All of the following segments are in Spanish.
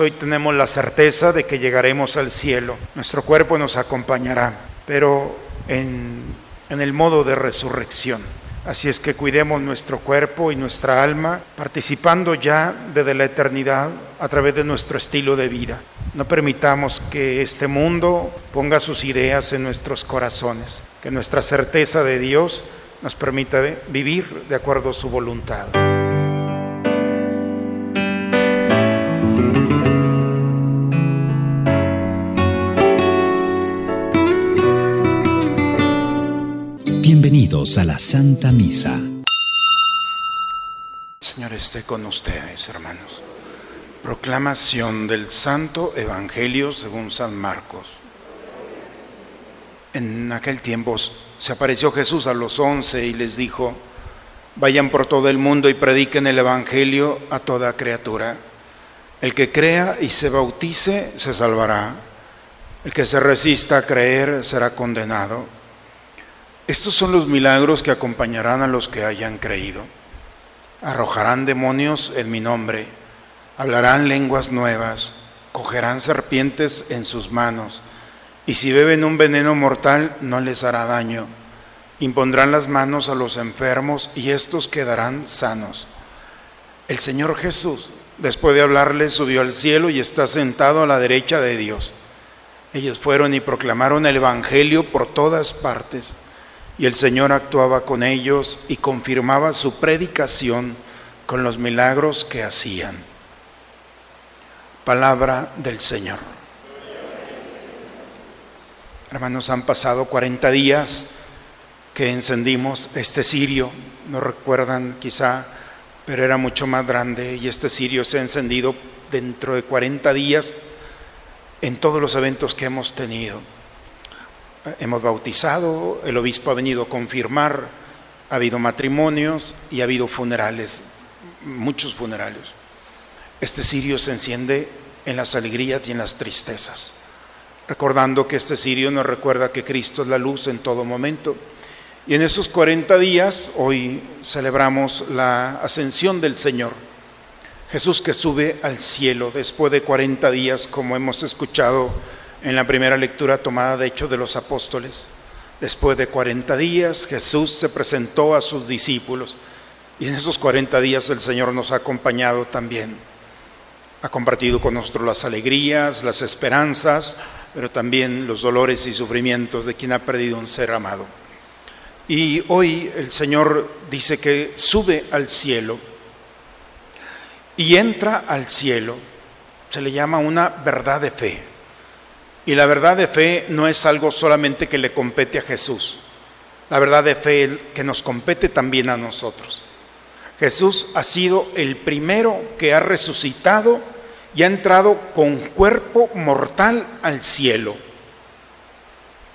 Hoy tenemos la certeza de que llegaremos al cielo. Nuestro cuerpo nos acompañará, pero en, el modo de resurrección. Así es que cuidemos nuestro cuerpo y nuestra alma, participando ya desde la eternidad a través de nuestro estilo de vida. No permitamos que este mundo ponga sus ideas en nuestros corazones, que nuestra certeza de Dios nos permita vivir de acuerdo a su voluntad. Bienvenidos a la Santa Misa. Señor esté con ustedes, hermanos. Proclamación del Santo Evangelio según San Marcos. En aquel tiempo se apareció Jesús a los once y les dijo, vayan por todo el mundo y prediquen el Evangelio a toda criatura. El que crea y se bautice se salvará. El que se resista a creer será condenado. Estos son los milagros que acompañarán a los que hayan creído. Arrojarán demonios en mi nombre, hablarán lenguas nuevas, cogerán serpientes en sus manos, y si beben un veneno mortal no les hará daño. Impondrán las manos a los enfermos y estos quedarán sanos. El Señor Jesús, después de hablarles, subió al cielo y está sentado a la derecha de Dios. Ellos fueron y proclamaron el Evangelio por todas partes y el Señor actuaba con ellos y confirmaba su predicación con los milagros que hacían. Palabra del Señor. Hermanos, han pasado 40 días que encendimos este cirio, no recuerdan quizá, pero era mucho más grande y este cirio se ha encendido dentro de 40 días en todos los eventos que hemos tenido hemos bautizado, el obispo ha venido a confirmar, ha habido matrimonios y ha habido funerales, muchos funerales. Este cirio se enciende en las alegrías y en las tristezas, recordando que este cirio nos recuerda que Cristo es la luz en todo momento. Y en esos 40 días, hoy celebramos la ascensión del Señor. Jesús que sube al cielo después de 40 días, como hemos escuchado en la primera lectura tomada de hecho de los apóstoles. Después de 40 días Jesús se presentó a sus discípulos y en esos 40 días el Señor nos ha acompañado también. Ha compartido con nosotros las alegrías, las esperanzas, pero también los dolores y sufrimientos de quien ha perdido un ser amado. Y hoy el Señor dice que sube al cielo y entra al cielo. Se le llama una verdad de fe. Y la verdad de fe no es algo solamente que le compete a Jesús. La verdad de fe que nos compete también a nosotros. Jesús ha sido el primero que ha resucitado y ha entrado con cuerpo mortal al cielo.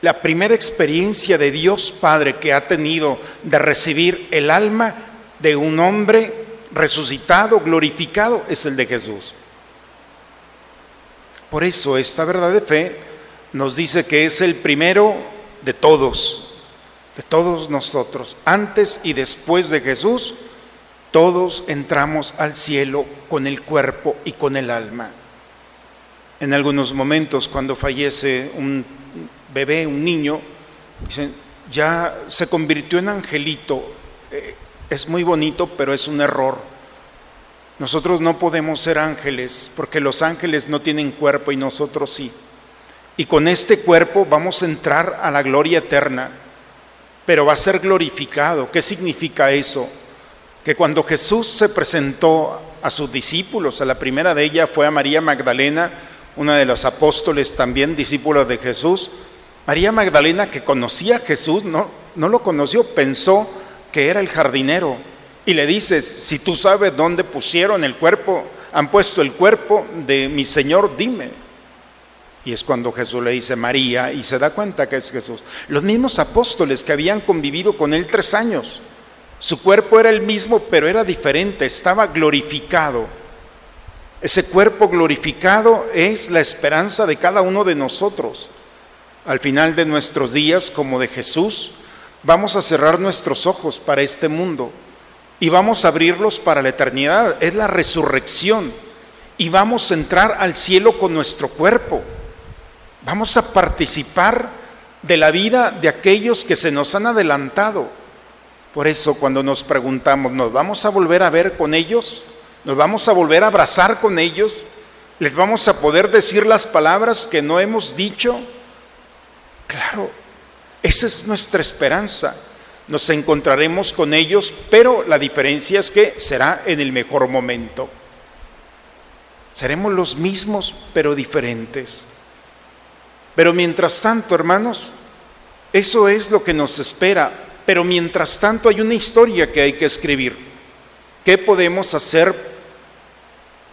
La primera experiencia de Dios Padre que ha tenido de recibir el alma de un hombre resucitado, glorificado, es el de Jesús. Por eso esta verdad de fe nos dice que es el primero de todos, de todos nosotros. Antes y después de Jesús, todos entramos al cielo con el cuerpo y con el alma. En algunos momentos, cuando fallece un bebé, un niño, ya se convirtió en angelito. Eh, es muy bonito, pero es un error nosotros no podemos ser ángeles porque los ángeles no tienen cuerpo y nosotros sí. Y con este cuerpo vamos a entrar a la gloria eterna, pero va a ser glorificado. ¿Qué significa eso? Que cuando Jesús se presentó a sus discípulos, a la primera de ellas fue a María Magdalena, una de los apóstoles también, discípulos de Jesús. María Magdalena que conocía a Jesús, no, no lo conoció, pensó que era el jardinero y le dices, si tú sabes dónde pusieron el cuerpo, han puesto el cuerpo de mi Señor, dime. Y es cuando Jesús le dice María y se da cuenta que es Jesús. Los mismos apóstoles que habían convivido con él tres años, su cuerpo era el mismo, pero era diferente, estaba glorificado. Ese cuerpo glorificado es la esperanza de cada uno de nosotros. Al final de nuestros días, como de Jesús, vamos a cerrar nuestros ojos para este mundo y vamos a abrirlos para la eternidad. Es la resurrección. y vamos a entrar al cielo con nuestro cuerpo. Vamos a participar de la vida de aquellos que se nos han adelantado. Por eso cuando nos preguntamos, ¿nos vamos a volver a ver con ellos? ¿Nos vamos a volver a abrazar con ellos? ¿Les vamos a poder decir las palabras que no hemos dicho? Claro, esa es nuestra esperanza. Nos encontraremos con ellos, pero la diferencia es que será en el mejor momento. Seremos los mismos, pero diferentes. Pero mientras tanto, hermanos, eso es lo que nos espera. Pero mientras tanto hay una historia que hay que escribir. ¿Qué podemos hacer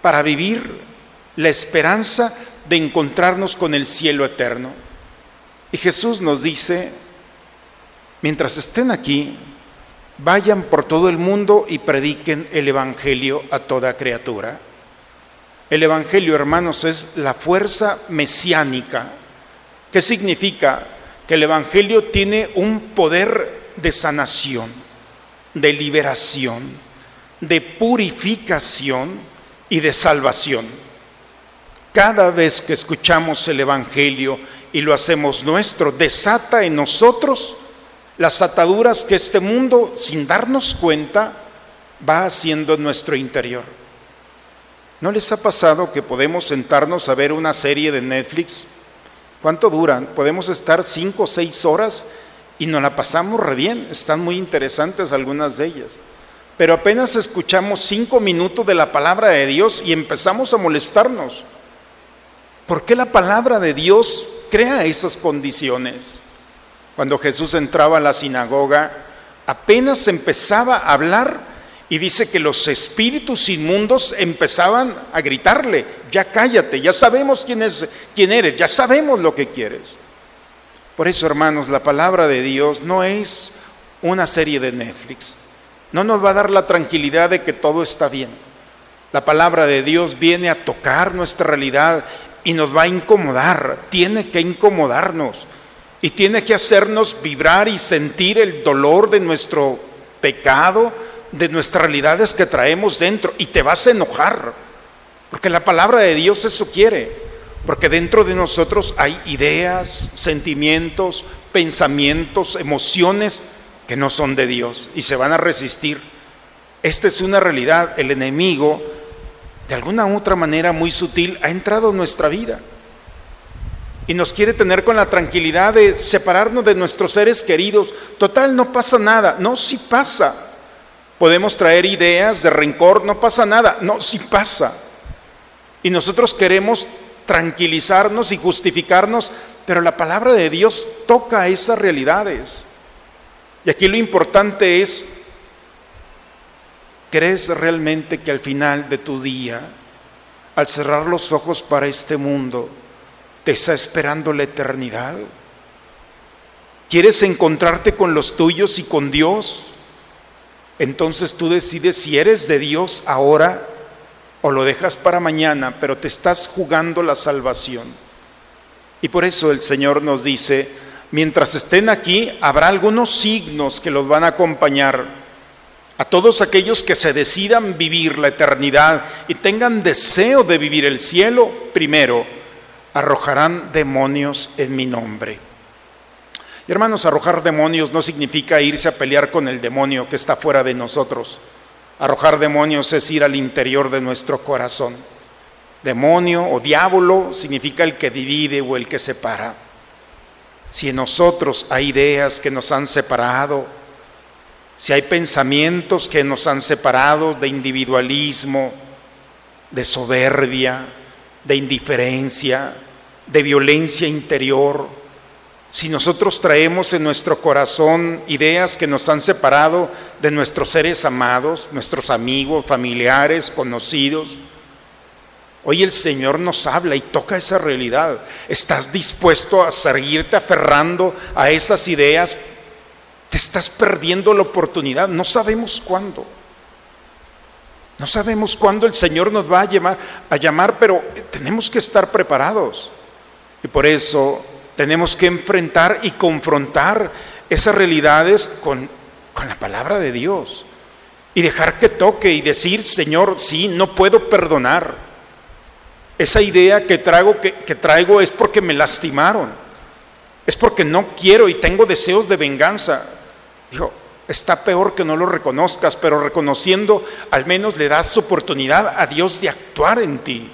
para vivir la esperanza de encontrarnos con el cielo eterno? Y Jesús nos dice, mientras estén aquí, vayan por todo el mundo y prediquen el Evangelio a toda criatura. El Evangelio, hermanos, es la fuerza mesiánica. ¿Qué significa? Que el Evangelio tiene un poder de sanación, de liberación, de purificación y de salvación. Cada vez que escuchamos el Evangelio y lo hacemos nuestro, desata en nosotros las ataduras que este mundo, sin darnos cuenta, va haciendo en nuestro interior. ¿No les ha pasado que podemos sentarnos a ver una serie de Netflix? ¿Cuánto duran? Podemos estar cinco o seis horas y nos la pasamos re bien. Están muy interesantes algunas de ellas. Pero apenas escuchamos cinco minutos de la palabra de Dios y empezamos a molestarnos. ¿Por qué la palabra de Dios crea esas condiciones? Cuando Jesús entraba a la sinagoga, apenas empezaba a hablar y dice que los espíritus inmundos empezaban a gritarle, ya cállate, ya sabemos quién, es, quién eres, ya sabemos lo que quieres. Por eso, hermanos, la palabra de Dios no es una serie de Netflix. No nos va a dar la tranquilidad de que todo está bien. La palabra de Dios viene a tocar nuestra realidad y nos va a incomodar, tiene que incomodarnos y tiene que hacernos vibrar y sentir el dolor de nuestro pecado, de nuestras realidades que traemos dentro. Y te vas a enojar, porque la palabra de Dios eso quiere, porque dentro de nosotros hay ideas, sentimientos, pensamientos, emociones que no son de Dios y se van a resistir. Esta es una realidad, el enemigo de alguna u otra manera muy sutil ha entrado en nuestra vida y nos quiere tener con la tranquilidad de separarnos de nuestros seres queridos. Total, no pasa nada. No, sí pasa. Podemos traer ideas de rencor, no pasa nada, no, sí pasa. Y nosotros queremos tranquilizarnos y justificarnos, pero la palabra de Dios toca esas realidades. Y aquí lo importante es, ¿crees realmente que al final de tu día, al cerrar los ojos para este mundo, te está esperando la eternidad? ¿Quieres encontrarte con los tuyos y con Dios? entonces tú decides si eres de Dios ahora o lo dejas para mañana, pero te estás jugando la salvación. Y por eso el Señor nos dice, mientras estén aquí, habrá algunos signos que los van a acompañar. A todos aquellos que se decidan vivir la eternidad y tengan deseo de vivir el cielo, primero, arrojarán demonios en mi nombre hermanos, arrojar demonios no significa irse a pelear con el demonio que está fuera de nosotros. Arrojar demonios es ir al interior de nuestro corazón. Demonio o diablo significa el que divide o el que separa. Si en nosotros hay ideas que nos han separado, si hay pensamientos que nos han separado de individualismo, de soberbia, de indiferencia, de violencia interior, si nosotros traemos en nuestro corazón ideas que nos han separado de nuestros seres amados, nuestros amigos, familiares, conocidos, hoy el Señor nos habla y toca esa realidad. ¿Estás dispuesto a seguirte aferrando a esas ideas? Te estás perdiendo la oportunidad. No sabemos cuándo. No sabemos cuándo el Señor nos va a llamar, a llamar, pero tenemos que estar preparados. Y por eso tenemos que enfrentar y confrontar esas realidades con, con la palabra de Dios y dejar que toque y decir, Señor, sí, no puedo perdonar. Esa idea que traigo, que, traigo es porque me lastimaron. Es porque no quiero y tengo deseos de venganza. Está peor que no lo reconozcas, pero reconociendo al menos le das oportunidad a Dios de actuar en ti.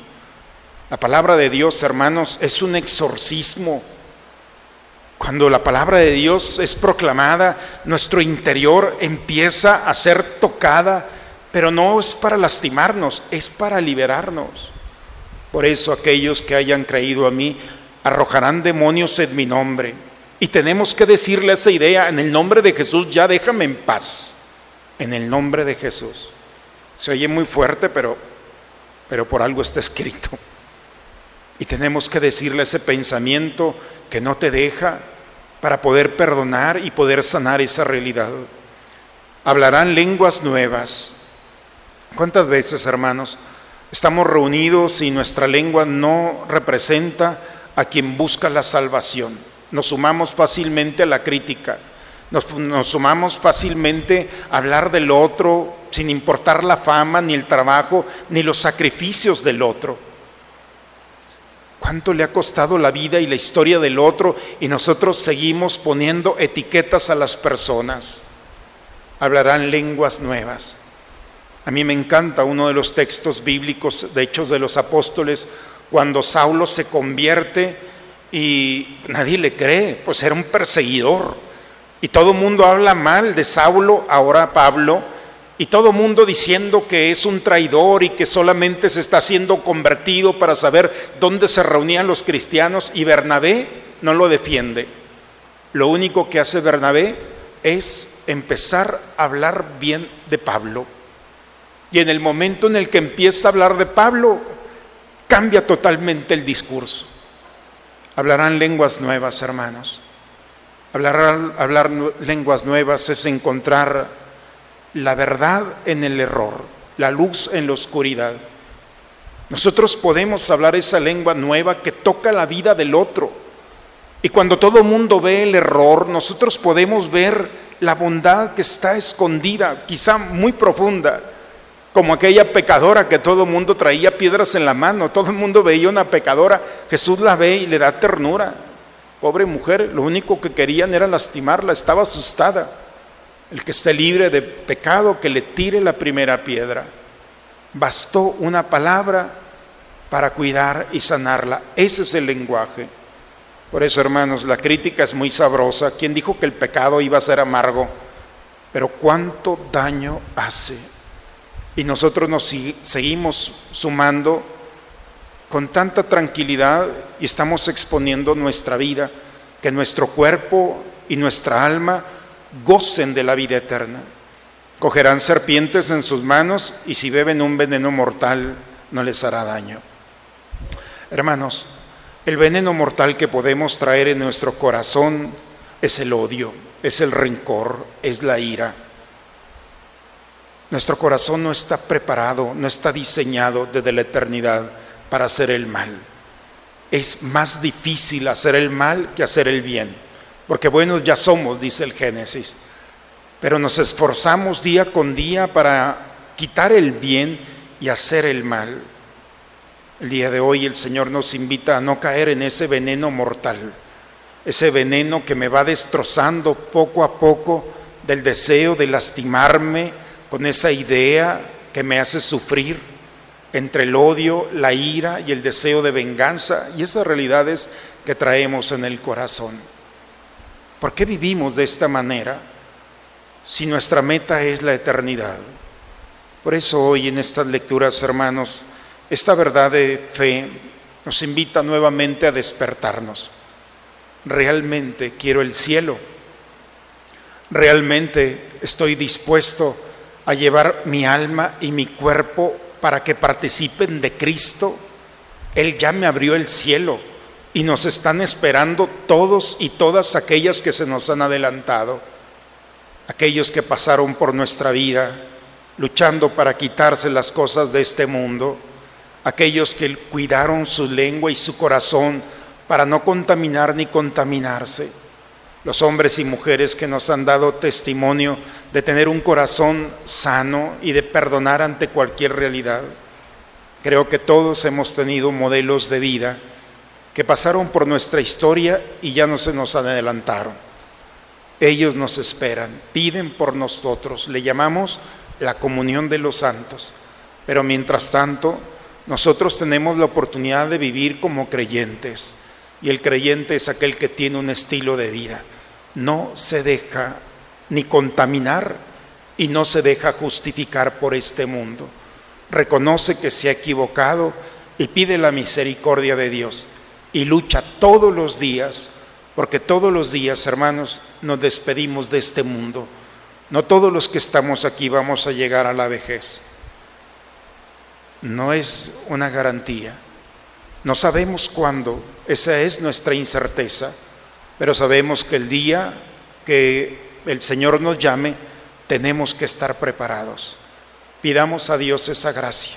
La palabra de Dios, hermanos, es un exorcismo. Cuando la palabra de Dios es proclamada, nuestro interior empieza a ser tocada, pero no es para lastimarnos, es para liberarnos. Por eso aquellos que hayan creído a mí arrojarán demonios en mi nombre. Y tenemos que decirle esa idea, en el nombre de Jesús, ya déjame en paz. En el nombre de Jesús. Se oye muy fuerte, pero, pero por algo está escrito. Y tenemos que decirle ese pensamiento que no te deja para poder perdonar y poder sanar esa realidad. Hablarán lenguas nuevas. ¿Cuántas veces, hermanos, estamos reunidos y nuestra lengua no representa a quien busca la salvación? Nos sumamos fácilmente a la crítica, nos, sumamos fácilmente a hablar del otro sin importar la fama, ni el trabajo, ni los sacrificios del otro. ¿Cuánto le ha costado la vida y la historia del otro y nosotros seguimos poniendo etiquetas a las personas? Hablarán lenguas nuevas. A mí me encanta uno de los textos bíblicos de Hechos de los Apóstoles, cuando Saulo se convierte y nadie le cree, pues era un perseguidor. Y todo el mundo habla mal de Saulo, ahora Pablo, y todo mundo diciendo que es un traidor y que solamente se está siendo convertido para saber dónde se reunían los cristianos y Bernabé no lo defiende. Lo único que hace Bernabé es empezar a hablar bien de Pablo. Y en el momento en el que empieza a hablar de Pablo, cambia totalmente el discurso. Hablarán lenguas nuevas, hermanos. Hablar, lenguas nuevas es encontrar la verdad en el error, la luz en la oscuridad. Nosotros podemos hablar esa lengua nueva que toca la vida del otro. Y cuando todo el mundo ve el error, nosotros podemos ver la bondad que está escondida, quizá muy profunda, como aquella pecadora que todo el mundo traía piedras en la mano, todo el mundo veía una pecadora, Jesús la ve y le da ternura. Pobre mujer, lo único que querían era lastimarla, estaba asustada. El que esté libre de pecado, que le tire la primera piedra. Bastó una palabra para cuidar y sanarla. Ese es el lenguaje. Por eso, hermanos, la crítica es muy sabrosa. ¿Quién dijo que el pecado iba a ser amargo? Pero cuánto daño hace. Y nosotros nos seguimos sumando con tanta tranquilidad y estamos exponiendo nuestra vida, que nuestro cuerpo y nuestra alma gocen de la vida eterna. Cogerán serpientes en sus manos y si beben un veneno mortal no les hará daño. Hermanos, el veneno mortal que podemos traer en nuestro corazón es el odio, es el rencor, es la ira. Nuestro corazón no está preparado, no está diseñado desde la eternidad para hacer el mal. Es más difícil hacer el mal que hacer el bien porque buenos ya somos, dice el Génesis, pero nos esforzamos día con día para quitar el bien y hacer el mal. El día de hoy el Señor nos invita a no caer en ese veneno mortal, ese veneno que me va destrozando poco a poco del deseo de lastimarme con esa idea que me hace sufrir entre el odio, la ira y el deseo de venganza y esas realidades que traemos en el corazón. ¿Por qué vivimos de esta manera si nuestra meta es la eternidad? Por eso hoy en estas lecturas, hermanos, esta verdad de fe nos invita nuevamente a despertarnos. Realmente quiero el cielo. Realmente estoy dispuesto a llevar mi alma y mi cuerpo para que participen de Cristo. Él ya me abrió el cielo y nos están esperando todos y todas aquellas que se nos han adelantado, aquellos que pasaron por nuestra vida luchando para quitarse las cosas de este mundo, aquellos que cuidaron su lengua y su corazón para no contaminar ni contaminarse, los hombres y mujeres que nos han dado testimonio de tener un corazón sano y de perdonar ante cualquier realidad Creo que todos hemos tenido modelos de vida que pasaron por nuestra historia y ya no se nos adelantaron. Ellos nos esperan, piden por nosotros, le llamamos la comunión de los santos. Pero mientras tanto, nosotros tenemos la oportunidad de vivir como creyentes. Y el creyente es aquel que tiene un estilo de vida. No se deja ni contaminar y no se deja justificar por este mundo. Reconoce que se ha equivocado y pide la misericordia de Dios y lucha todos los días, porque todos los días, hermanos, nos despedimos de este mundo. No todos los que estamos aquí vamos a llegar a la vejez. No es una garantía. No sabemos cuándo, esa es nuestra incerteza, pero sabemos que el día que el Señor nos llame, tenemos que estar preparados. Pidamos a Dios esa gracia.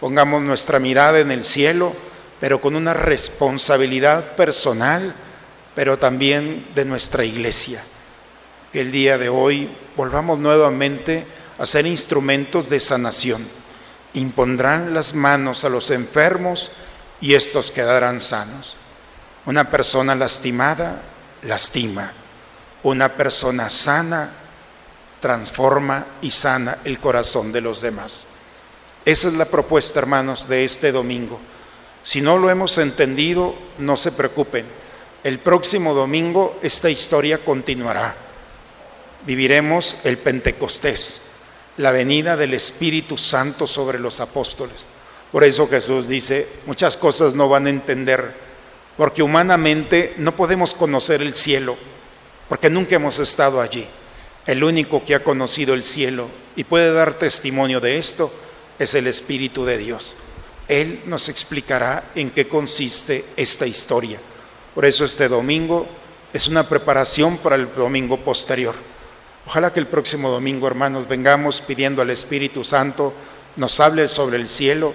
Pongamos nuestra mirada en el cielo, pero con una responsabilidad personal, pero también de nuestra iglesia. Que el día de hoy volvamos nuevamente a ser instrumentos de sanación. Impondrán las manos a los enfermos y estos quedarán sanos. Una persona lastimada lastima. Una persona sana transforma y sana el corazón de los demás. Esa es la propuesta, hermanos, de este domingo. Si no lo hemos entendido, no se preocupen. El próximo domingo esta historia continuará. Viviremos el Pentecostés, la venida del Espíritu Santo sobre los apóstoles. Por eso Jesús dice, muchas cosas no van a entender, porque humanamente no podemos conocer el cielo, porque nunca hemos estado allí. El único que ha conocido el cielo y puede dar testimonio de esto es el Espíritu de Dios. Él nos explicará en qué consiste esta historia. Por eso este domingo es una preparación para el domingo posterior. Ojalá que el próximo domingo, hermanos, vengamos pidiendo al Espíritu Santo nos hable sobre el cielo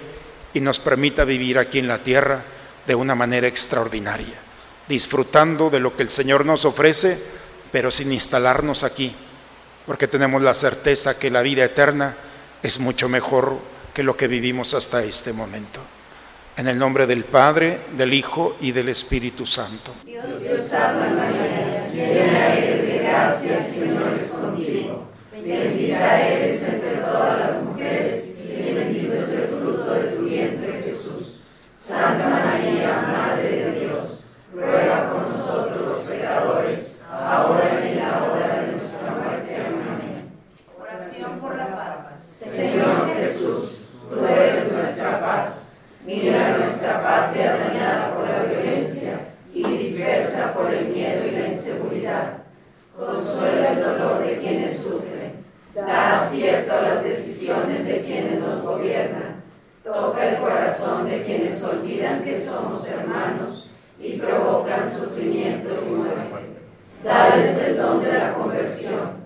y nos permita vivir aquí en la tierra de una manera extraordinaria, disfrutando de lo que el Señor nos ofrece, pero sin instalarnos aquí, porque tenemos la certeza que la vida eterna es mucho mejor que lo que vivimos hasta este momento. En el nombre del Padre, del Hijo y del Espíritu Santo. Dios, Dios María, llena eres de gracia, el Señor es contigo. Bendita eres entre todas las mujeres y bendito es el fruto de tu vientre Jesús. Santa María, Madre de Dios, ruega por nosotros los pecadores, ahora y en la hora de nuestra muerte. Amén. Oración por la paz. Señor Jesús, tú eres nuestra paz. Mira nuestra patria dañada por la violencia y dispersa por el miedo y la inseguridad. Consuela el dolor de quienes sufren. Da acierto a las decisiones de quienes nos gobiernan. Toca el corazón de quienes olvidan que somos hermanos y provocan sufrimientos y muerte. Dales el don de la conversión.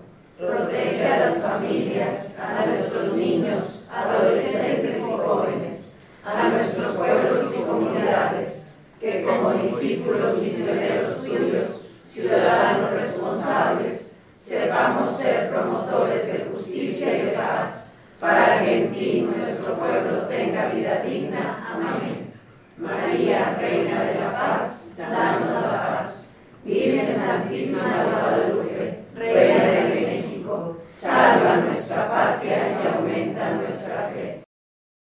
Protege a las familias, a nuestros niños, adolescentes y jóvenes a nuestros pueblos y comunidades, que como discípulos misioneros tuyos, ciudadanos responsables, sepamos ser promotores de justicia y de paz, para que en ti nuestro pueblo tenga vida digna. Amén. María, Reina de la Paz, danos la paz. Virgen Santísima de Guadalupe, Reina Salva nuestra patria y aumenta nuestra fe.